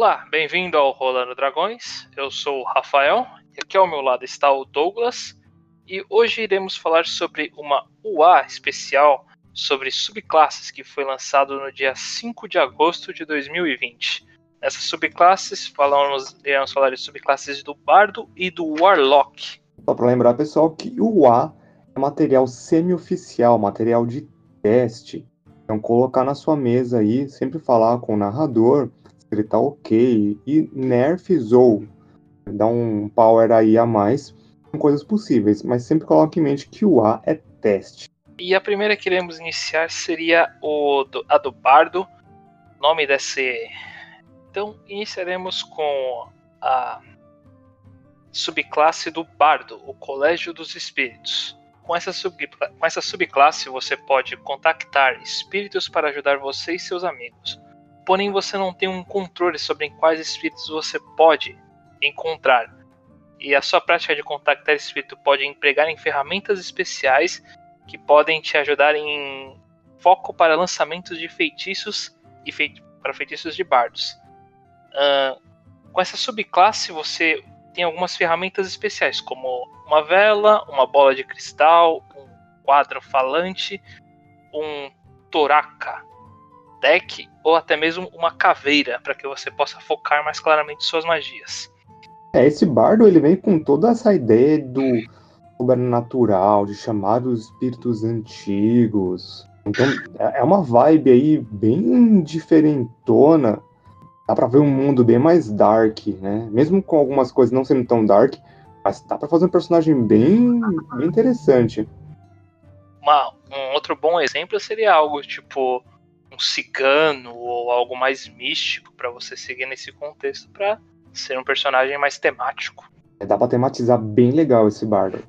Olá, bem-vindo ao Rolando Dragões. Eu sou o Rafael e aqui ao meu lado está o Douglas. E hoje iremos falar sobre uma UA especial sobre subclasses que foi lançado no dia 5 de agosto de 2020. Nessas subclasses, falamos, iremos falar de subclasses do Bardo e do Warlock. Só para lembrar, pessoal, que o UA é material semi-oficial, material de teste. Então, colocar na sua mesa aí, sempre falar com o narrador ele tá ok. E nerf ou dá um power aí a mais, são coisas possíveis, mas sempre coloque em mente que o A é teste. E a primeira que iremos iniciar seria o do, a do Bardo, nome desse. Então, iniciaremos com a subclasse do Bardo, o Colégio dos Espíritos. Com essa, sub, com essa subclasse, você pode contactar espíritos para ajudar você e seus amigos. Porém, você não tem um controle sobre quais espíritos você pode encontrar. E a sua prática de contactar espírito pode empregar em ferramentas especiais que podem te ajudar em foco para lançamentos de feitiços e feit para feitiços de bardos. Uh, com essa subclasse, você tem algumas ferramentas especiais, como uma vela, uma bola de cristal, um quadro falante, um toraca deck ou até mesmo uma caveira para que você possa focar mais claramente suas magias. É, esse bardo ele vem com toda essa ideia do sobrenatural, de chamar os espíritos antigos. Então é, uma vibe aí bem diferentona dá pra ver um mundo bem mais dark, né? Mesmo com algumas coisas não sendo tão dark, mas dá pra fazer um personagem bem, bem interessante. Uma, um outro bom exemplo seria algo tipo um cigano ou algo mais místico para você seguir nesse contexto para ser um personagem mais temático. É, dá pra tematizar bem legal esse bardo.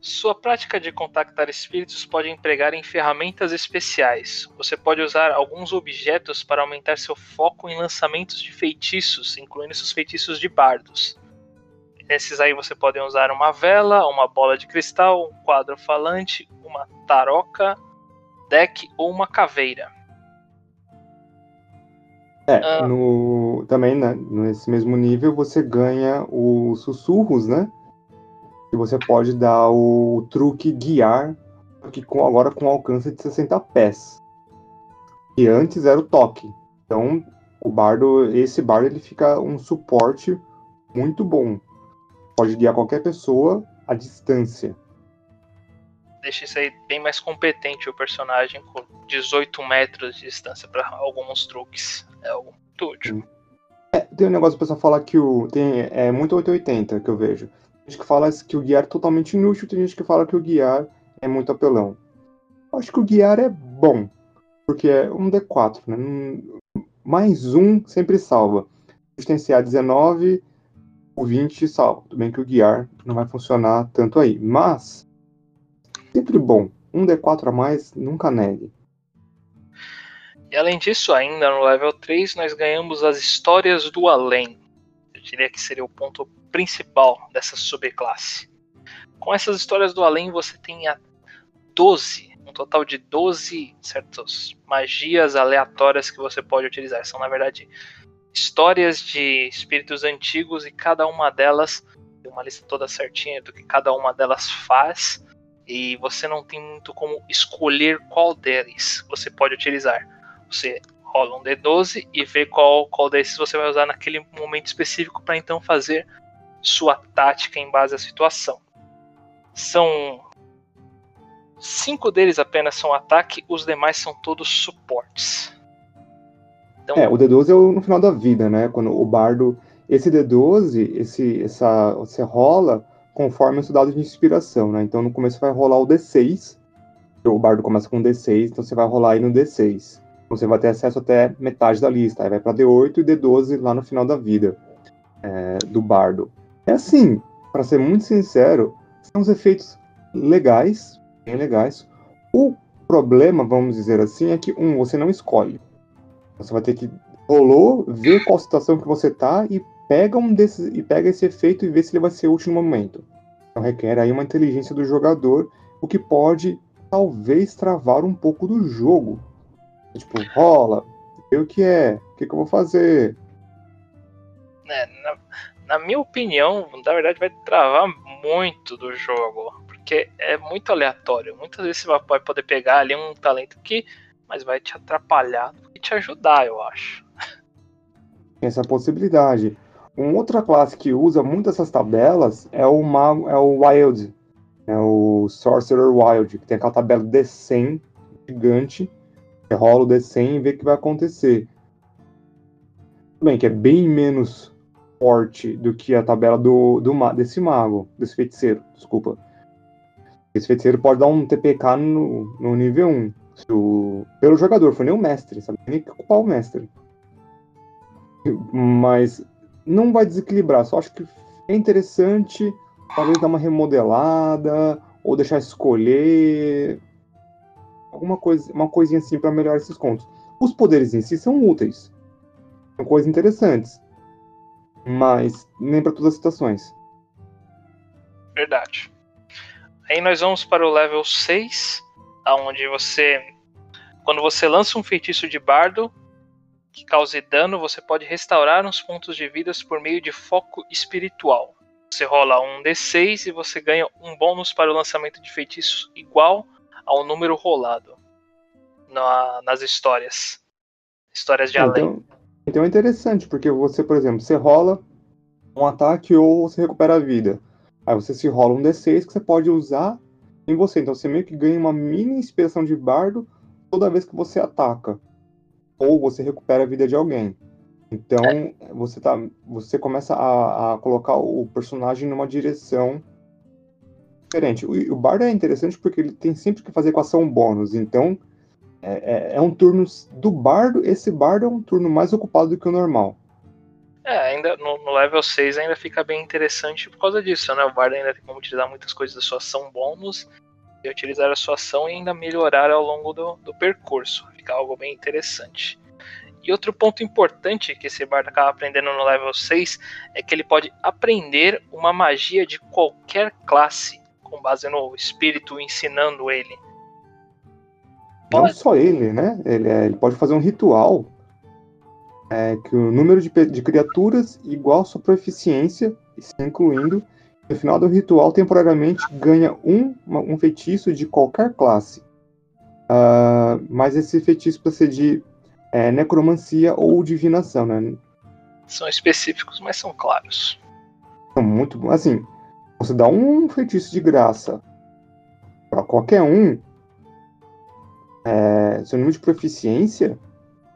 Sua prática de contactar espíritos pode empregar em ferramentas especiais. Você pode usar alguns objetos para aumentar seu foco em lançamentos de feitiços, incluindo seus feitiços de bardos. Nesses aí você pode usar uma vela, uma bola de cristal, um quadro falante, uma taroca, deck ou uma caveira. É, ah. no, também né, nesse mesmo nível você ganha os sussurros, né? E você pode dar o truque guiar, que com, agora com alcance de 60 pés. E antes era o toque. Então, o bardo, esse bardo ele fica um suporte muito bom. Pode guiar qualquer pessoa à distância. Deixa isso aí bem mais competente o personagem com 18 metros de distância para alguns truques. É algo muito útil. É, tem um negócio pra pessoal falar que o. Tem, é muito 880 que eu vejo gente que fala que o guiar é totalmente inútil, tem gente que fala que o guiar é muito apelão. Eu acho que o guiar é bom, porque é um D4, né? Mais um sempre salva. Existenciar 19, o 20 salva. Tudo bem que o guiar não vai funcionar tanto aí, mas sempre bom. Um D4 a mais, nunca negue. E além disso, ainda no level 3, nós ganhamos as histórias do além. Eu diria que seria o ponto principal dessa subclasse. Com essas histórias do além, você tem a 12, um total de 12 certas magias aleatórias que você pode utilizar. São, na verdade, histórias de espíritos antigos e cada uma delas tem uma lista toda certinha do que cada uma delas faz. E você não tem muito como escolher qual deles você pode utilizar. Você rola um D12 e vê qual, qual desses você vai usar naquele momento específico para então fazer sua tática em base à situação. São cinco deles apenas são ataque, os demais são todos suportes. Então, é, o D12 é o, no final da vida, né? Quando o bardo. Esse D12, esse, essa, você rola conforme o seu dado de inspiração, né? Então no começo vai rolar o D6. O bardo começa com D6, então você vai rolar aí no D6. Então, você vai ter acesso até metade da lista. Aí vai para D8 e D12 lá no final da vida é, do bardo. É assim, para ser muito sincero, são os efeitos legais, bem legais. O problema, vamos dizer assim, é que um, você não escolhe. Você vai ter que rolou, ver qual situação que você tá e pega um desses e pega esse efeito e vê se ele vai ser útil no momento. Então requer aí uma inteligência do jogador, o que pode talvez travar um pouco do jogo. Tipo, rola, vê o que é, o que, que eu vou fazer. né, na, na, minha opinião, na verdade, vai travar muito do jogo. Porque é muito aleatório. Muitas vezes você vai poder pegar ali um talento que. Mas vai te atrapalhar e te ajudar, eu acho. Essa possibilidade. Uma outra classe que usa muito essas tabelas é o, Mago, é o Wild. É o Sorcerer Wild, que tem aquela tabela D100 gigante. Você rola o D100 e vê o que vai acontecer. Bem, que é bem menos forte do que a tabela do, do desse mago, desse feiticeiro, desculpa. Esse feiticeiro pode dar um TPK no, no nível 1. O, pelo jogador, foi nem o mestre, sabe? Nem que culpar o mestre. Mas não vai desequilibrar, só acho que é interessante talvez dar uma remodelada ou deixar escolher alguma coisa, uma coisinha assim para melhorar esses contos. Os poderes em si são úteis, são coisas interessantes, mas nem para todas as situações. Verdade. Aí nós vamos para o level 6, aonde você quando você lança um feitiço de bardo, que cause dano, você pode restaurar uns pontos de vidas por meio de foco espiritual. Você rola um D6 e você ganha um bônus para o lançamento de feitiços igual ao número rolado na, nas histórias. Histórias de então, além. Então é interessante, porque você, por exemplo, você rola um ataque ou você recupera a vida. Aí você se rola um D6 que você pode usar em você. Então você meio que ganha uma mini inspiração de bardo toda vez que você ataca ou você recupera a vida de alguém. Então é. você tá, você começa a, a, colocar o personagem numa direção diferente. O, o bardo é interessante porque ele tem sempre que fazer ação bônus. Então é, é, é, um turno do bardo. Esse bardo é um turno mais ocupado do que o normal. É, ainda no, no, level 6 ainda fica bem interessante por causa disso, né? O bardo ainda tem como utilizar muitas coisas da sua ação bônus e utilizar a sua ação e ainda melhorar ao longo do, do percurso. Fica algo bem interessante. E outro ponto importante que esse bardo acaba aprendendo no level 6 é que ele pode aprender uma magia de qualquer classe, com base no espírito ensinando ele. Não só ele, né? Ele, é, ele pode fazer um ritual é, que o número de, de criaturas igual a sua proficiência, incluindo no final do ritual, temporariamente ganha um, um feitiço de qualquer classe. Uh, mas esse feitiço precisa de é, necromancia ou divinação, né? São específicos, mas são claros. São muito assim. Você dá um feitiço de graça para qualquer um, é, seu nível de proficiência,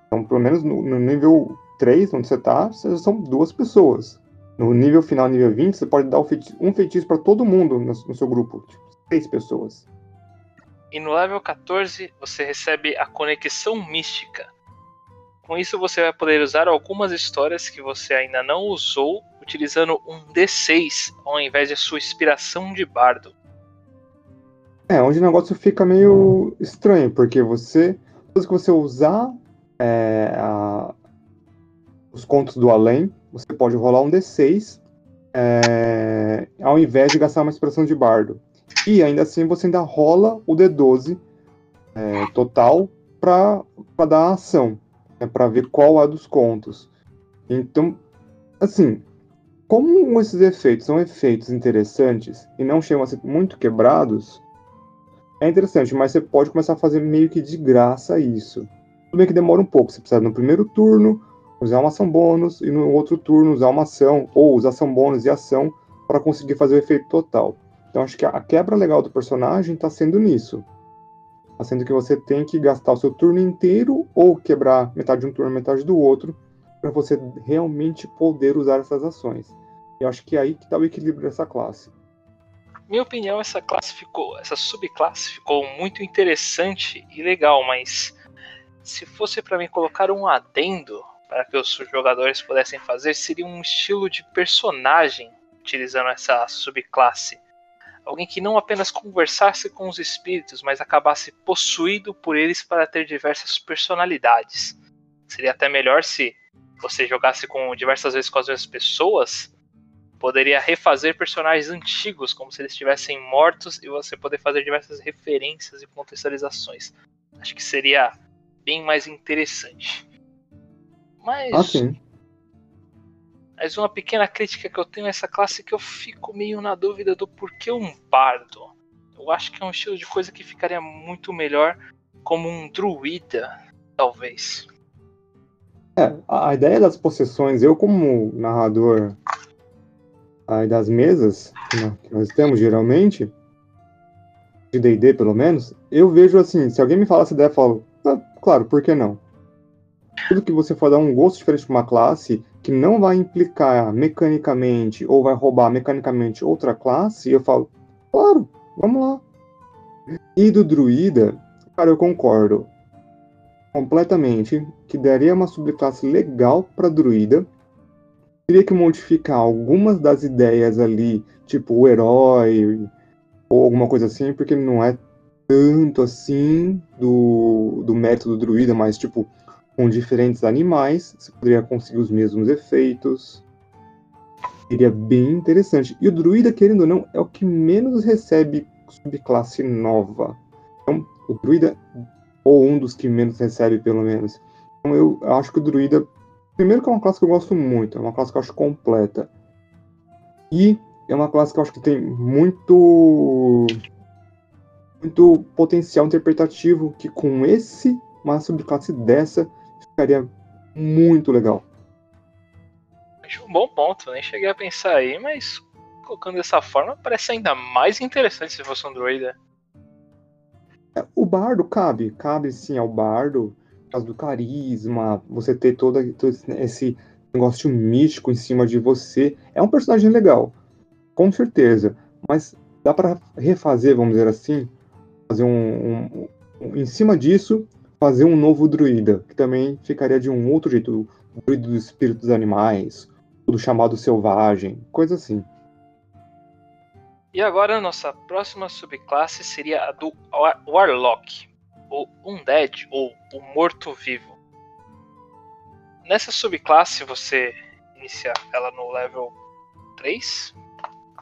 então pelo menos no, no nível 3, onde você tá, são duas pessoas. No nível final, nível 20, você pode dar um feitiço para todo mundo no, seu grupo. Tipo, seis pessoas. E no level 14, você recebe a conexão mística. Com isso, você vai poder usar algumas histórias que você ainda não usou, utilizando um D6 ao invés de sua inspiração de bardo. É, onde o negócio fica meio estranho, porque você, todas que você usar é, a, os contos do além, você pode rolar um D6 é, ao invés de gastar uma expressão de bardo. E ainda assim você ainda rola o D12 é, total para dar a ação, né, para ver qual é dos contos. Então, assim, como esses efeitos são efeitos interessantes e não chegam a ser muito quebrados, é interessante, mas você pode começar a fazer meio que de graça isso. Tudo bem que demora um pouco, você precisa no primeiro turno usar uma ação bônus e no outro turno usar uma ação, ou usar ação bônus e ação para conseguir fazer o efeito total. Então acho que a quebra legal do personagem está sendo nisso. Está sendo que você tem que gastar o seu turno inteiro ou quebrar metade de um turno, metade do outro, para você realmente poder usar essas ações. Eu acho que é aí que está o equilíbrio dessa classe. Minha opinião, essa classe ficou, essa subclasse ficou muito interessante e legal, mas se fosse para mim colocar um adendo para que os jogadores pudessem fazer seria um estilo de personagem utilizando essa subclasse. Alguém que não apenas conversasse com os espíritos, mas acabasse possuído por eles para ter diversas personalidades. Seria até melhor se você jogasse com diversas vezes com as mesmas pessoas, poderia refazer personagens antigos como se eles estivessem mortos e você poder fazer diversas referências e contextualizações. Acho que seria bem mais interessante. Mas. Ah, sim. Mas uma pequena crítica que eu tenho a essa classe é que eu fico meio na dúvida do porquê um bardo. Eu acho que é um estilo de coisa que ficaria muito melhor como um druida, talvez. É, a ideia das possessões, eu como narrador aí das mesas que nós temos geralmente, de D&D pelo menos, eu vejo assim, se alguém me fala essa ideia, eu falo, ah, claro, por que não? Tudo que você for dar um gosto diferente para uma classe que não vai implicar mecanicamente ou vai roubar mecanicamente outra classe, eu falo, claro, vamos lá. E do druida, cara, eu concordo completamente que daria uma subclasse legal para druida. Teria que modificar algumas das ideias ali, tipo o herói ou alguma coisa assim, porque não é tanto assim do, do método druida, mas tipo com diferentes animais, você poderia conseguir os mesmos efeitos. Seria bem interessante. E o druida, querendo ou não, é o que menos recebe subclasse nova. Então, o druida ou um dos que menos recebe, pelo menos. Então eu acho que o Druida, primeiro que é uma classe que eu gosto muito, é uma classe que eu acho completa. E é uma classe que eu acho que tem muito muito potencial interpretativo que com esse uma subclasse dessa ficaria muito legal. Acho um bom ponto, nem cheguei a pensar aí, mas colocando dessa forma parece ainda mais interessante se fosse um druida. O bardo cabe, cabe sim ao bardo, por causa do carisma, você ter todo, todo esse negócio místico em cima de você. É um personagem legal, com certeza, mas dá para refazer, vamos dizer assim, fazer um, um, um, em cima disso, fazer um novo druida, que também ficaria de um outro jeito, o druida dos espíritos animais, do chamado selvagem, coisa assim. E agora a nossa próxima subclasse seria a do Warlock, ou Undead, ou o Morto-Vivo. Nessa subclasse você inicia ela no level 3?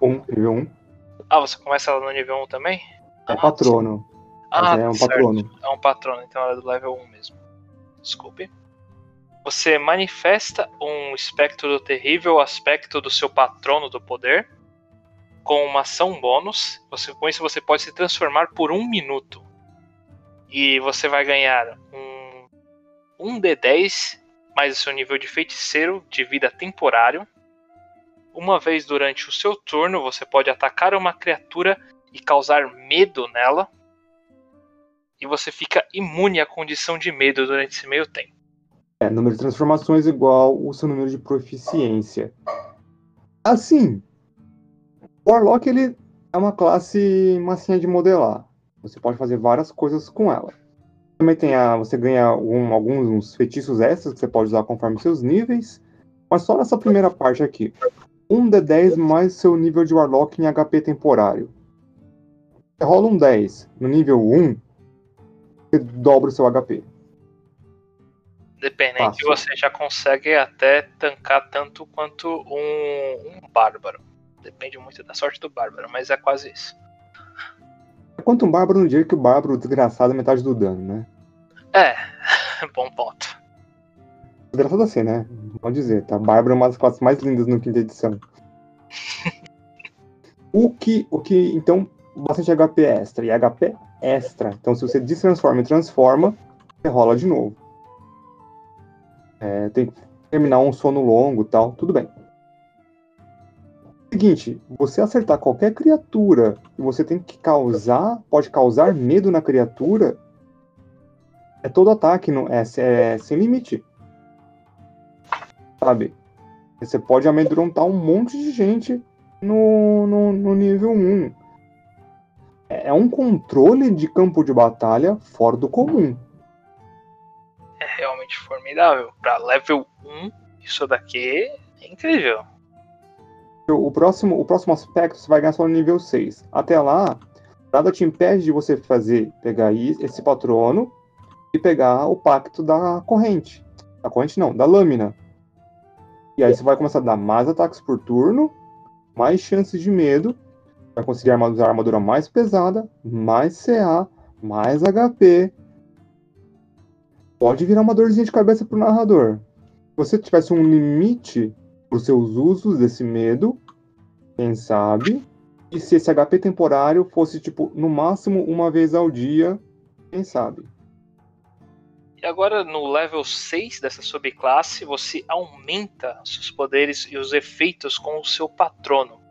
1, nível 1. Ah, você começa ela no nível 1 também? É ah, patrono. Ah, é um certo. patrono. É um patrono, então ela é do level 1 mesmo. Desculpe. Você manifesta um espectro do terrível aspecto do seu patrono do poder com uma ação bônus. Você, com isso você pode se transformar por um minuto. E você vai ganhar um, um D10 mais o seu nível de feiticeiro de vida temporário. Uma vez durante o seu turno, você pode atacar uma criatura e causar medo nela. E você fica imune à condição de medo durante esse meio tempo. É, número de transformações igual o seu número de proficiência. Assim, o Warlock ele é uma classe massinha de modelar. Você pode fazer várias coisas com ela. Também tem a, você ganha algum, alguns feitiços extras que você pode usar conforme seus níveis. Mas só nessa primeira parte aqui. Um D10 mais seu nível de Warlock em HP temporário. Você rola um 10 no nível 1, você dobra o seu HP. Dependente, você já consegue até tancar tanto quanto um, um bárbaro. Depende muito da sorte do Bárbaro, mas é quase isso. Quanto um Bárbaro no dia que o Bárbaro desgraçado é metade do dano, né? É, bom ponto. Desgraçado assim, né? Pode dizer, tá? Bárbaro é uma das classes mais lindas no quinta edição. o que, o que, então, bastante HP extra. E HP extra. Então, se você destransforma e transforma, você rola de novo. É, tem que terminar um sono longo tal, tudo bem seguinte, você acertar qualquer criatura e você tem que causar, pode causar medo na criatura, é todo ataque, não é, é sem limite. Sabe? Você pode amedrontar um monte de gente no, no, no nível 1. É, é um controle de campo de batalha fora do comum. É realmente formidável. Para level 1, isso daqui é incrível o próximo, o próximo aspecto você vai ganhar só no nível 6. Até lá, nada te impede de você fazer, pegar esse patrono e pegar o pacto da corrente. Da corrente não, da lâmina. E aí você vai começar a dar mais ataques por turno, mais chances de medo, vai conseguir usar armadura mais pesada, mais CA, mais HP. Pode virar uma dorzinha de cabeça pro narrador. Se você tivesse um limite os seus usos desse medo, quem sabe? E se esse HP temporário fosse, tipo, no máximo uma vez ao dia, quem sabe? E agora, no level 6 dessa subclasse, você aumenta seus poderes e os efeitos com o seu patrono.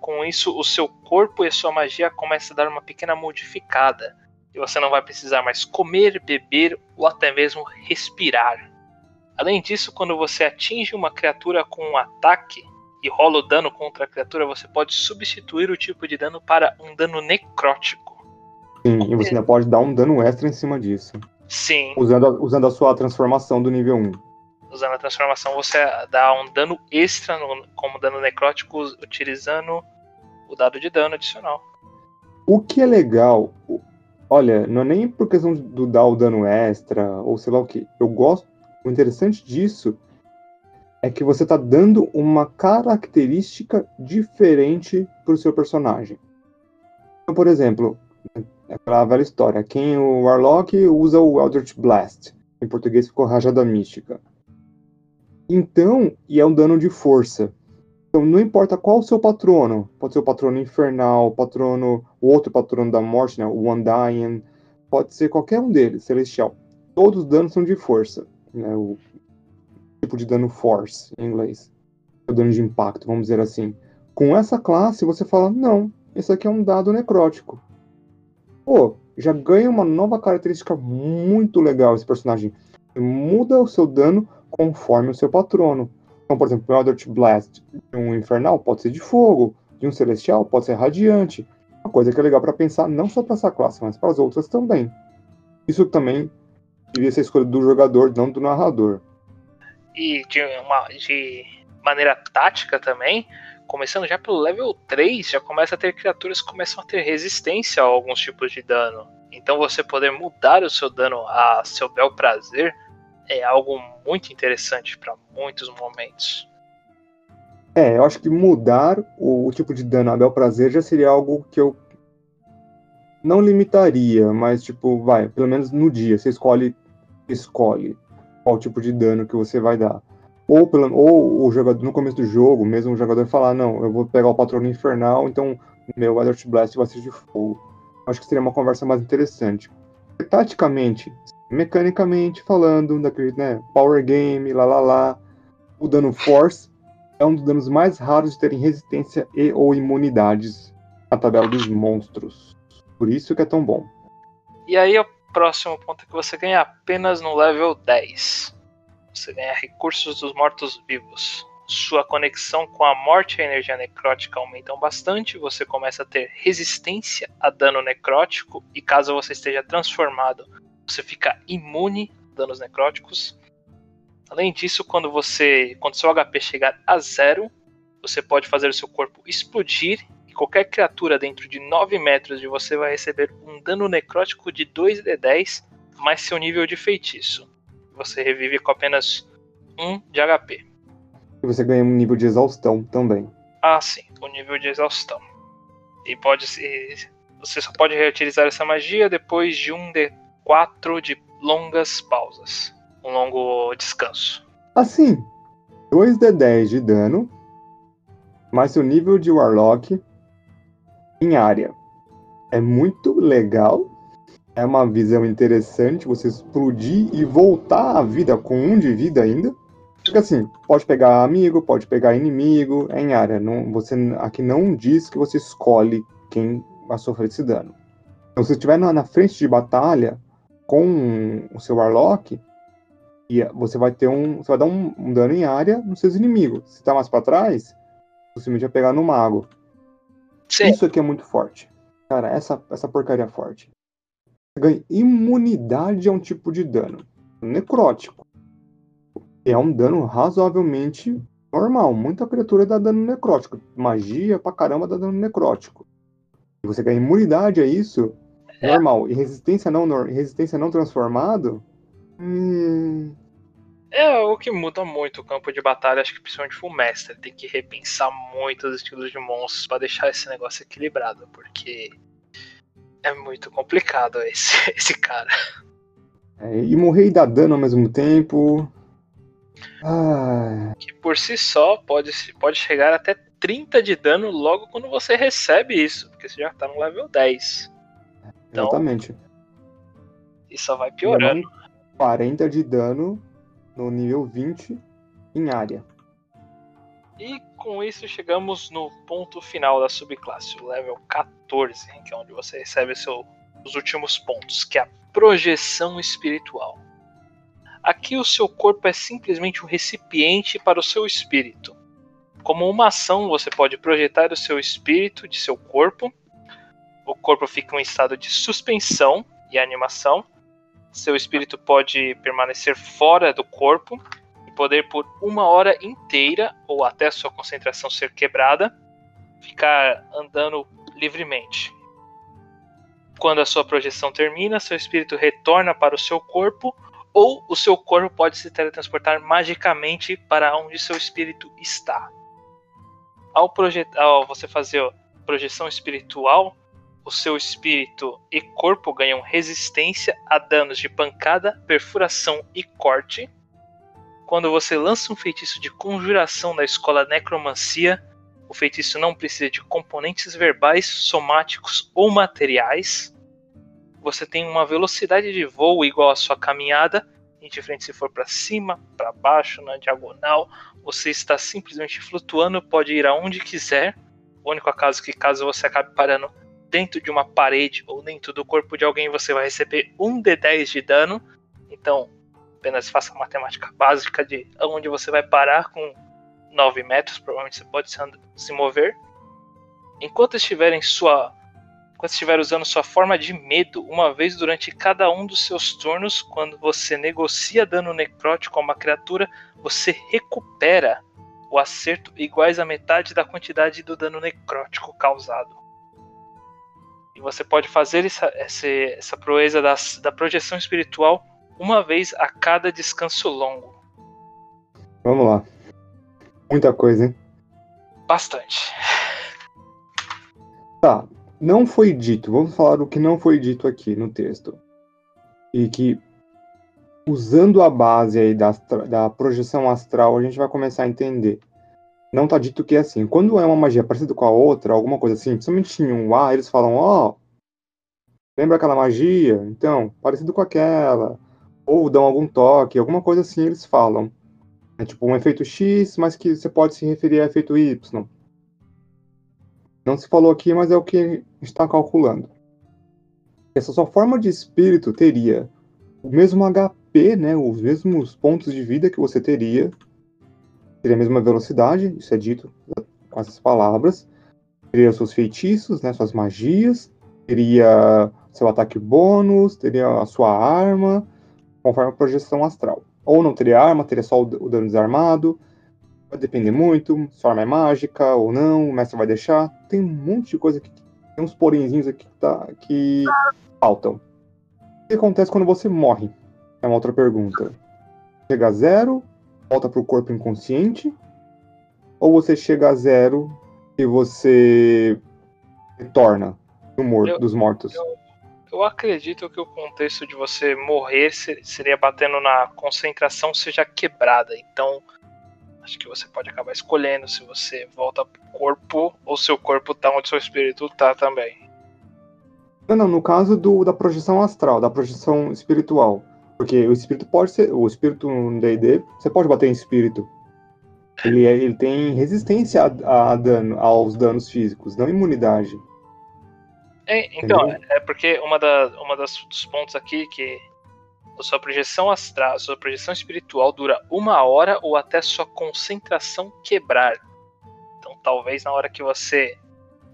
Com isso, o seu corpo e a sua magia começam a dar uma pequena modificada. E você não vai precisar mais comer, beber ou até mesmo respirar. Além disso, quando você atinge uma criatura com um ataque e rola o dano contra a criatura, você pode substituir o tipo de dano para um dano necrótico. Sim, e você ainda pode dar um dano extra em cima disso. Sim. Usando a, usando a sua transformação do nível 1. Usando a transformação, você dá um dano extra no, como dano necrótico, utilizando o dado de dano adicional. O que é legal, olha, não é nem por questão do dar o dano extra, ou sei lá o que. Eu gosto. O interessante disso é que você está dando uma característica diferente para o seu personagem. Então, por exemplo, é aquela velha história. Quem o Warlock usa o Eldritch Blast. Em português ficou Rajada Mística. Então, e é um dano de força. Então, não importa qual o seu patrono. Pode ser o patrono infernal, o patrono, o outro patrono da morte, né, o Undying. Pode ser qualquer um deles, celestial. Todos os danos são de força. Né, o tipo de dano force, em inglês. O dano de impacto, vamos dizer assim. Com essa classe, você fala, não, esse aqui é um dado necrótico pô, já ganha uma nova característica muito legal esse personagem. Muda o seu dano conforme o seu patrono. Então, por exemplo, o Eldritch Blast de um infernal pode ser de fogo, de um celestial pode ser radiante. Uma coisa que é legal para pensar não só para essa classe, mas para as outras também. Isso também devia ser escolha do jogador, não do narrador. E de, uma, de maneira tática também, começando já pelo level 3, já começa a ter criaturas que começam a ter resistência a alguns tipos de dano. Então você poder mudar o seu dano a seu bel prazer é algo muito interessante para muitos momentos. É, eu acho que mudar o, o, tipo de dano a bel prazer já seria algo que eu não limitaria, mas tipo, vai, pelo menos no dia, você escolhe escolhe qual tipo de dano que você vai dar. Ou, pelo, ou o jogador, no começo do jogo, mesmo o jogador falar, não, eu vou pegar o patrono infernal, então meu Eldritch Blast vai ser de fogo. Acho que seria uma conversa mais interessante. Taticamente, mecanicamente falando, daquele, né, power game, lá lá lá, o dano force é um dos danos mais raros de terem resistência e ou imunidades na tabela dos monstros. Por isso que é tão bom. E aí o próximo ponto é que você ganha apenas no level 10. Você ganha recursos dos mortos-vivos. Sua conexão com a morte e a energia necrótica aumentam bastante. Você começa a ter resistência a dano necrótico. E caso você esteja transformado, você fica imune a danos necróticos. Além disso, quando você, quando seu HP chegar a zero, você pode fazer o seu corpo explodir e qualquer criatura dentro de 9 metros de você vai receber um dano necrótico de 2d10 mais seu nível de feitiço você revive com apenas 1 de HP. E você ganha um nível de exaustão também. Ah, sim, o um nível de exaustão. E pode ser. Você só pode reutilizar essa magia depois de um de 4 de longas pausas. Um longo descanso. Assim, 2d10 de dano, mais seu nível de Warlock em área. É muito legal é uma visão interessante você explodir e voltar à vida com um de vida ainda. Porque assim, pode pegar amigo, pode pegar inimigo, é em área. Não, você aqui não diz que você escolhe quem vai sofrer esse dano. Então, se estiver na frente de batalha com o seu Warlock, e você vai ter um. Você vai dar um, um dano em área nos seus inimigos. Se tá mais para trás, você vai pegar no mago. Sim. Isso aqui é muito forte. Cara, essa, essa porcaria é forte ganha imunidade a um tipo de dano necrótico. É um dano razoavelmente normal. Muita criatura dá dano necrótico. Magia pra caramba dá dano necrótico. E você ganha imunidade a isso, é. normal. E resistência não, resistência não transformado. Hum... É o que muda muito o campo de batalha, acho que principalmente Full Mestre. Tem que repensar muito os estilos de monstros para deixar esse negócio equilibrado, porque é muito complicado esse, esse cara. É, e morrer e dar dano ao mesmo tempo. Ah. Que por si só pode, pode chegar até 30 de dano logo quando você recebe isso, porque você já tá no level 10. Então, Exatamente. E só vai piorando. 40 de dano no nível 20 em área. E com isso chegamos no ponto final da subclasse, o level 14, que é onde você recebe seu, os últimos pontos, que é a projeção espiritual. Aqui o seu corpo é simplesmente um recipiente para o seu espírito. Como uma ação, você pode projetar o seu espírito de seu corpo. O corpo fica em um estado de suspensão e animação. Seu espírito pode permanecer fora do corpo e poder por uma hora inteira ou até sua concentração ser quebrada, ficar andando livremente. Quando a sua projeção termina, seu espírito retorna para o seu corpo ou o seu corpo pode se teletransportar magicamente para onde seu espírito está. Ao, ao você fazer projeção espiritual, o seu espírito e corpo ganham resistência a danos de pancada, perfuração e corte. Quando você lança um feitiço de conjuração da escola Necromancia, o feitiço não precisa de componentes verbais, somáticos ou materiais você tem uma velocidade de voo igual à sua caminhada, indiferente se for para cima, para baixo, na diagonal, você está simplesmente flutuando, pode ir aonde quiser. O único acaso que caso você acabe parando dentro de uma parede ou dentro do corpo de alguém, você vai receber um D10 de dano. Então, apenas faça a matemática básica de onde você vai parar com 9 metros, provavelmente você pode se mover. Enquanto estiver em sua quando estiver usando sua forma de medo uma vez durante cada um dos seus turnos, quando você negocia dano necrótico a uma criatura, você recupera o acerto iguais à metade da quantidade do dano necrótico causado. E você pode fazer essa, essa, essa proeza das, da projeção espiritual uma vez a cada descanso longo. Vamos lá. Muita coisa, hein? Bastante. Tá, não foi dito, vamos falar o que não foi dito aqui no texto. E que, usando a base aí da, da projeção astral, a gente vai começar a entender. Não tá dito que é assim. Quando é uma magia parecida com a outra, alguma coisa assim, principalmente em um A, eles falam, ó, oh, lembra aquela magia? Então, parecido com aquela. Ou dão algum toque, alguma coisa assim eles falam. É tipo um efeito X, mas que você pode se referir a efeito Y. Não se falou aqui, mas é o que está calculando. Essa sua forma de espírito teria o mesmo HP, né, os mesmos pontos de vida que você teria, teria a mesma velocidade, isso é dito com essas palavras, teria seus feitiços, né, suas magias, teria seu ataque bônus, teria a sua arma, conforme a projeção astral. Ou não teria arma, teria só o dano desarmado, Vai depender muito, se a arma é mágica ou não, o mestre vai deixar. Tem um monte de coisa que tem uns porenzinhos aqui que, tá, que faltam. O que acontece quando você morre? É uma outra pergunta. Chega a zero, volta pro corpo inconsciente, ou você chega a zero e você retorna do morto, eu, dos mortos? Eu, eu, acredito que o contexto de você morrer seria batendo na concentração seja quebrada. Então, Acho que você pode acabar escolhendo se você volta pro corpo ou seu corpo tá onde seu espírito tá também. Não, não, no caso do, da projeção astral, da projeção espiritual. Porque o espírito pode ser. O espírito no DD, você pode bater em espírito. Ele, é, ele tem resistência a, a dano, aos danos físicos, não imunidade. É, então, é porque uma, da, uma das, dos pontos aqui que a sua projeção astral, a sua projeção espiritual dura uma hora ou até sua concentração quebrar. Então, talvez na hora que você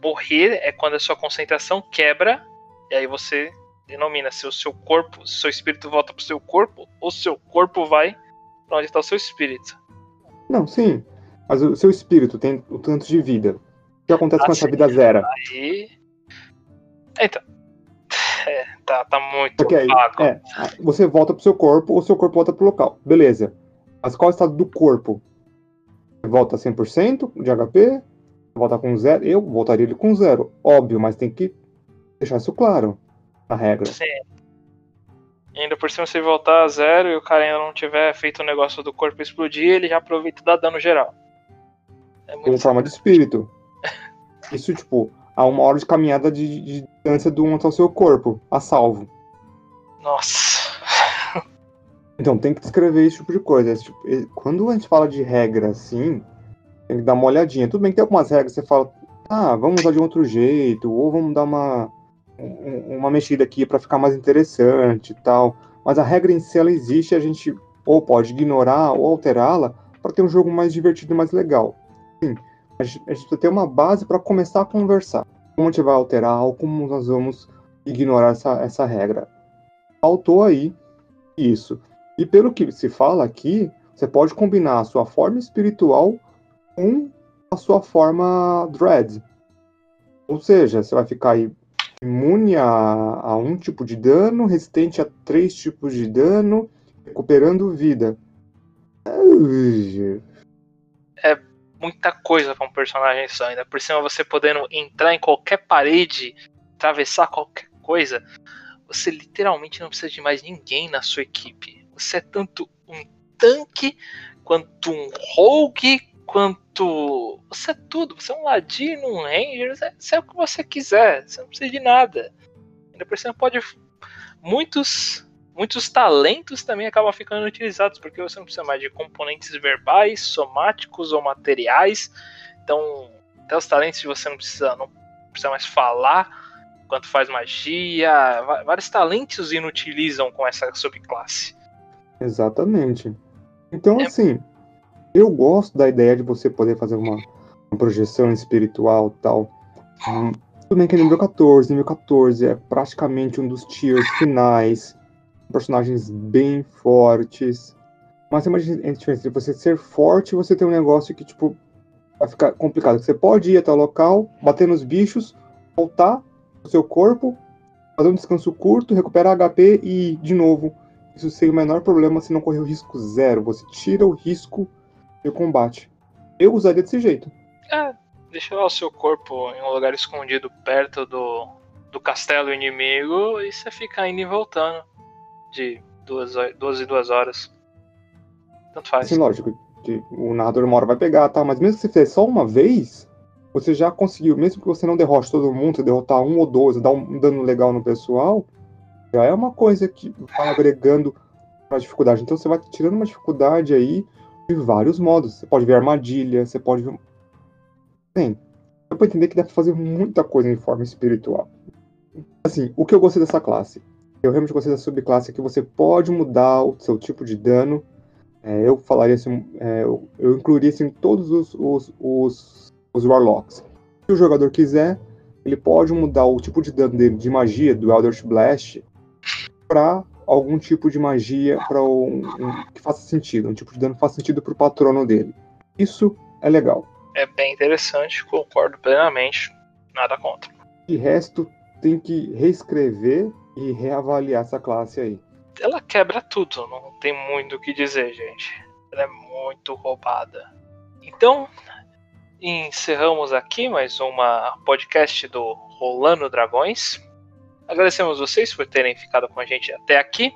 morrer é quando a sua concentração quebra e aí você denomina se o seu corpo, se o seu espírito volta para o seu corpo ou seu corpo vai para onde está o seu espírito. Não, sim. Mas o seu espírito tem o tanto de vida. O que acontece ah, com essa vida zero? Aí. Então, é, tá, tá muito Porque aí, é, você volta pro seu corpo ou seu corpo volta pro local. Beleza. Mas qual é o estado do corpo? Volta 100% de HP? Volta com zero? Eu voltaria ele com zero. Óbvio, mas tem que deixar isso claro na regra. Sim. E ainda por cima, se voltar a zero e o cara ainda não tiver feito o negócio do corpo explodir, ele já aproveita e dá dano geral. É Como forma de espírito. Isso, tipo, a uma hora de caminhada de, de distância do um até o seu corpo, a salvo. Nossa. Então, tem que descrever esse tipo de coisa. Tipo, quando a gente fala de regra assim, tem que dar uma olhadinha. Tudo bem que tem algumas regras que você fala, ah, vamos usar de outro jeito, ou vamos dar uma, uma mexida aqui para ficar mais interessante e tal. Mas a regra em si ela existe, a gente ou pode ignorar ou alterá-la para ter um jogo mais divertido e mais legal. Sim, a gente, precisa ter uma base para começar a conversar. Como a gente vai alterar ou como nós vamos ignorar essa, essa regra. Faltou aí isso. E pelo que se fala aqui, você pode combinar a sua forma espiritual com a sua forma Dread. Ou seja, você vai ficar imune a, a um tipo de dano, resistente a três tipos de dano, recuperando vida. É muita coisa para um personagem só, ainda por cima você podendo entrar em qualquer parede, atravessar qualquer coisa, você literalmente não precisa de mais ninguém na sua equipe. Você é tanto um tanque, quanto um rogue, quanto. Você é tudo. Você é um ladino, um ranger, você é o que você quiser. Você não precisa de nada. Ainda por cima pode. Muitos. Muitos talentos também acabam ficando utilizados, porque você não precisa mais de componentes verbais, somáticos ou materiais. Então, até os talentos você não precisa, não precisa mais falar quanto faz magia. Vários talentos inutilizam com essa subclasse. Exatamente. Então, é... assim, eu gosto da ideia de você poder fazer uma, uma projeção espiritual tal. Hum, tudo bem que é nível 14, nível 14 é praticamente um dos tiers finais. Personagens bem fortes. Mas tem uma diferença entre você ser forte e você ter um negócio que, tipo, vai ficar complicado. Você pode ir até o local, bater nos bichos, voltar no seu corpo, fazer um descanso curto, recuperar HP e, de novo, isso sem o menor problema se não correr o risco zero. Você tira o risco de combate. Eu usaria desse jeito. É, deixa o seu corpo em um lugar escondido perto do, do castelo inimigo e você fica indo e voltando de duas, duas e duas horas. Tanto faz. Sim, lógico. Que o narrador uma hora vai pegar, tá? Mas mesmo que você fizer só uma vez, você já conseguiu, mesmo que você não derrote todo mundo, derrotar um ou dois, dar um dano legal no pessoal, já é uma coisa que vai agregando a dificuldade. Então você vai tirando uma dificuldade aí de vários modos. Você pode ver armadilha, você pode ver. Bem, dá pra entender que dá pra fazer muita coisa em forma espiritual. Assim, o que eu gostei dessa classe? Eu realmente gostei da subclasse que você pode mudar o seu tipo de dano. É, eu falaria assim, é, eu, eu, incluiria assim todos os, os, os, os Warlocks. Se o jogador quiser, ele pode mudar o tipo de dano dele de magia, do Eldritch Blast, para algum tipo de magia para um, um, que faça sentido, um tipo de dano que faça sentido para o patrono dele. Isso é legal. É bem interessante, concordo plenamente. Nada contra. De resto, tem que reescrever e reavaliar essa classe aí. Ela quebra tudo, não tem muito o que dizer, gente. Ela é muito roubada. Então, encerramos aqui mais uma podcast do Rolando Dragões. Agradecemos vocês por terem ficado com a gente até aqui.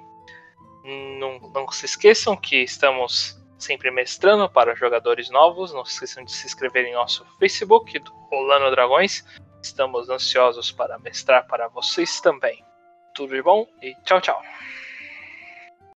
Não, não se esqueçam que estamos sempre mestrando para jogadores novos. Não se esqueçam de se inscrever em nosso Facebook do Rolando Dragões. Estamos ansiosos para mestrar para vocês também. Tudo de bom e tchau, tchau.